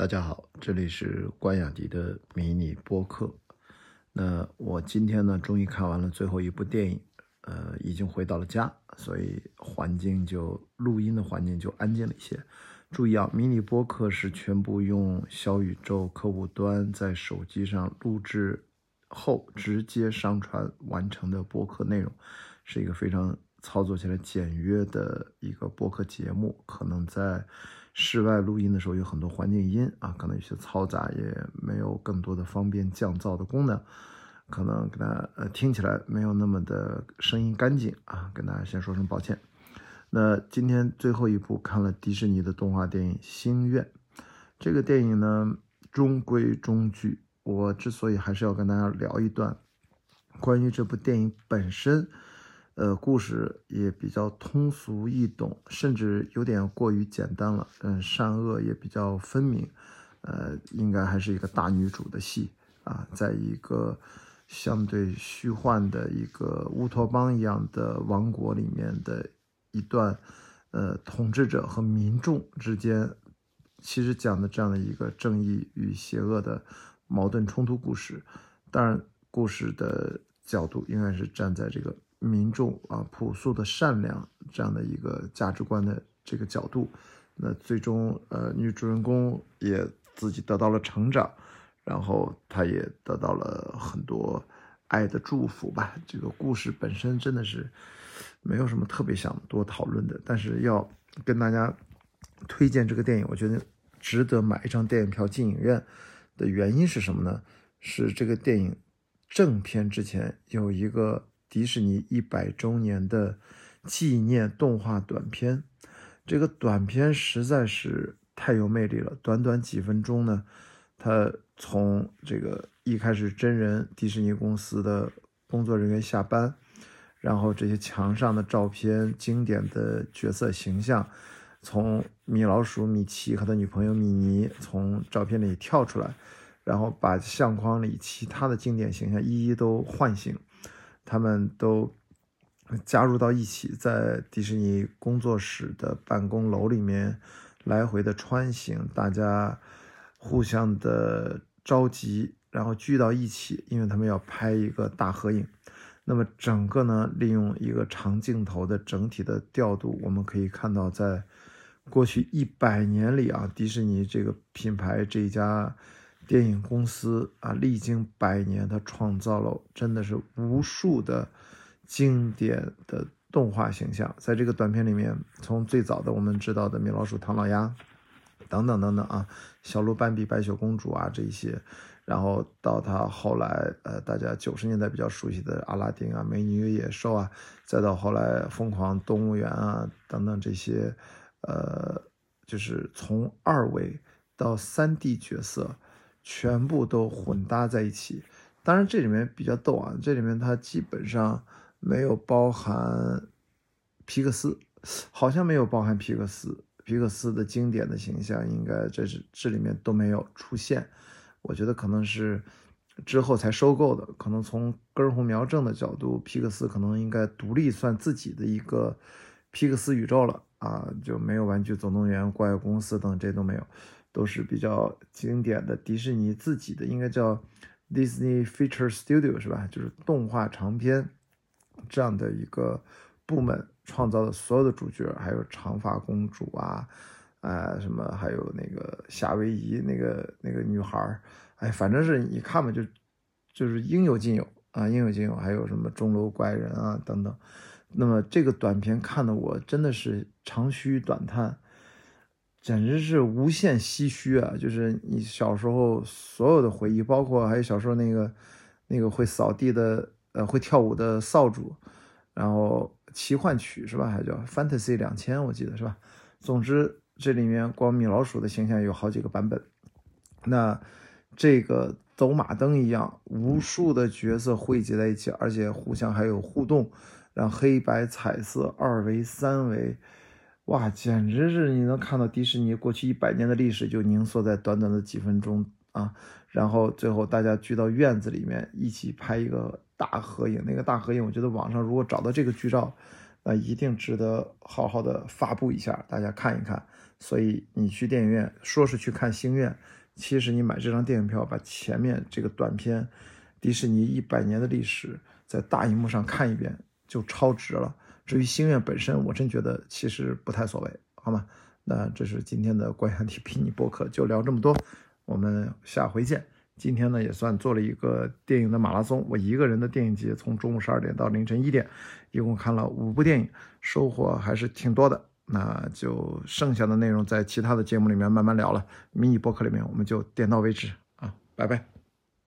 大家好，这里是关雅迪的迷你播客。那我今天呢，终于看完了最后一部电影，呃，已经回到了家，所以环境就录音的环境就安静了一些。注意啊，迷你播客是全部用小宇宙客户端在手机上录制后直接上传完成的播客内容，是一个非常操作起来简约的一个播客节目，可能在。室外录音的时候有很多环境音啊，可能有些嘈杂，也没有更多的方便降噪的功能，可能给大家呃听起来没有那么的声音干净啊，跟大家先说声抱歉。那今天最后一部看了迪士尼的动画电影《心愿》，这个电影呢中规中矩。我之所以还是要跟大家聊一段关于这部电影本身。呃，故事也比较通俗易懂，甚至有点过于简单了。嗯，善恶也比较分明。呃，应该还是一个大女主的戏啊，在一个相对虚幻的一个乌托邦一样的王国里面的一段，呃，统治者和民众之间，其实讲的这样的一个正义与邪恶的矛盾冲突故事。当然，故事的角度应该是站在这个。民众啊，朴素的善良这样的一个价值观的这个角度，那最终呃，女主人公也自己得到了成长，然后她也得到了很多爱的祝福吧。这个故事本身真的是没有什么特别想多讨论的，但是要跟大家推荐这个电影，我觉得值得买一张电影票进影院的原因是什么呢？是这个电影正片之前有一个。迪士尼一百周年的纪念动画短片，这个短片实在是太有魅力了。短短几分钟呢，它从这个一开始真人迪士尼公司的工作人员下班，然后这些墙上的照片、经典的角色形象，从米老鼠米奇和他女朋友米妮从照片里跳出来，然后把相框里其他的经典形象一一都唤醒。他们都加入到一起，在迪士尼工作室的办公楼里面来回的穿行，大家互相的着急，然后聚到一起，因为他们要拍一个大合影。那么整个呢，利用一个长镜头的整体的调度，我们可以看到，在过去一百年里啊，迪士尼这个品牌这一家。电影公司啊，历经百年，它创造了真的是无数的经典的动画形象。在这个短片里面，从最早的我们知道的米老鼠、唐老鸭等等等等啊，小鹿斑比、白雪公主啊这些，然后到它后来呃，大家九十年代比较熟悉的阿拉丁啊、美女与野兽啊，再到后来疯狂动物园啊等等这些，呃，就是从二维到三 D 角色。全部都混搭在一起，当然这里面比较逗啊，这里面它基本上没有包含皮克斯，好像没有包含皮克斯，皮克斯的经典的形象应该这是这里面都没有出现，我觉得可能是之后才收购的，可能从根红苗正的角度，皮克斯可能应该独立算自己的一个皮克斯宇宙了啊，就没有玩具总动员、怪物公司等这都没有。都是比较经典的迪士尼自己的，应该叫 Disney Feature Studio 是吧？就是动画长片这样的一个部门创造的所有的主角，还有长发公主啊，啊什么，还有那个夏威夷那个那个女孩哎，反正是一看嘛，就就是应有尽有啊，应有尽有。还有什么钟楼怪人啊等等。那么这个短片看的我真的是长吁短叹。简直是无限唏嘘啊！就是你小时候所有的回忆，包括还有小时候那个那个会扫地的，呃，会跳舞的扫帚，然后奇幻曲是吧？还叫 Fantasy 两千，我记得是吧？总之，这里面光米老鼠的形象有好几个版本。那这个走马灯一样，无数的角色汇集在一起，而且互相还有互动，让黑白、彩色、二维、三维。哇，简直是你能看到迪士尼过去一百年的历史就凝缩在短短的几分钟啊！然后最后大家聚到院子里面一起拍一个大合影，那个大合影，我觉得网上如果找到这个剧照，那一定值得好好的发布一下，大家看一看。所以你去电影院说是去看《星愿》，其实你买这张电影票，把前面这个短片，迪士尼一百年的历史，在大荧幕上看一遍就超值了。至于《星愿》本身，我真觉得其实不太所谓，好吗？那这是今天的关雅迪皮尼播客，就聊这么多，我们下回见。今天呢也算做了一个电影的马拉松，我一个人的电影节从中午十二点到凌晨一点，一共看了五部电影，收获还是挺多的。那就剩下的内容在其他的节目里面慢慢聊了，迷你播客里面我们就点到为止啊，拜拜。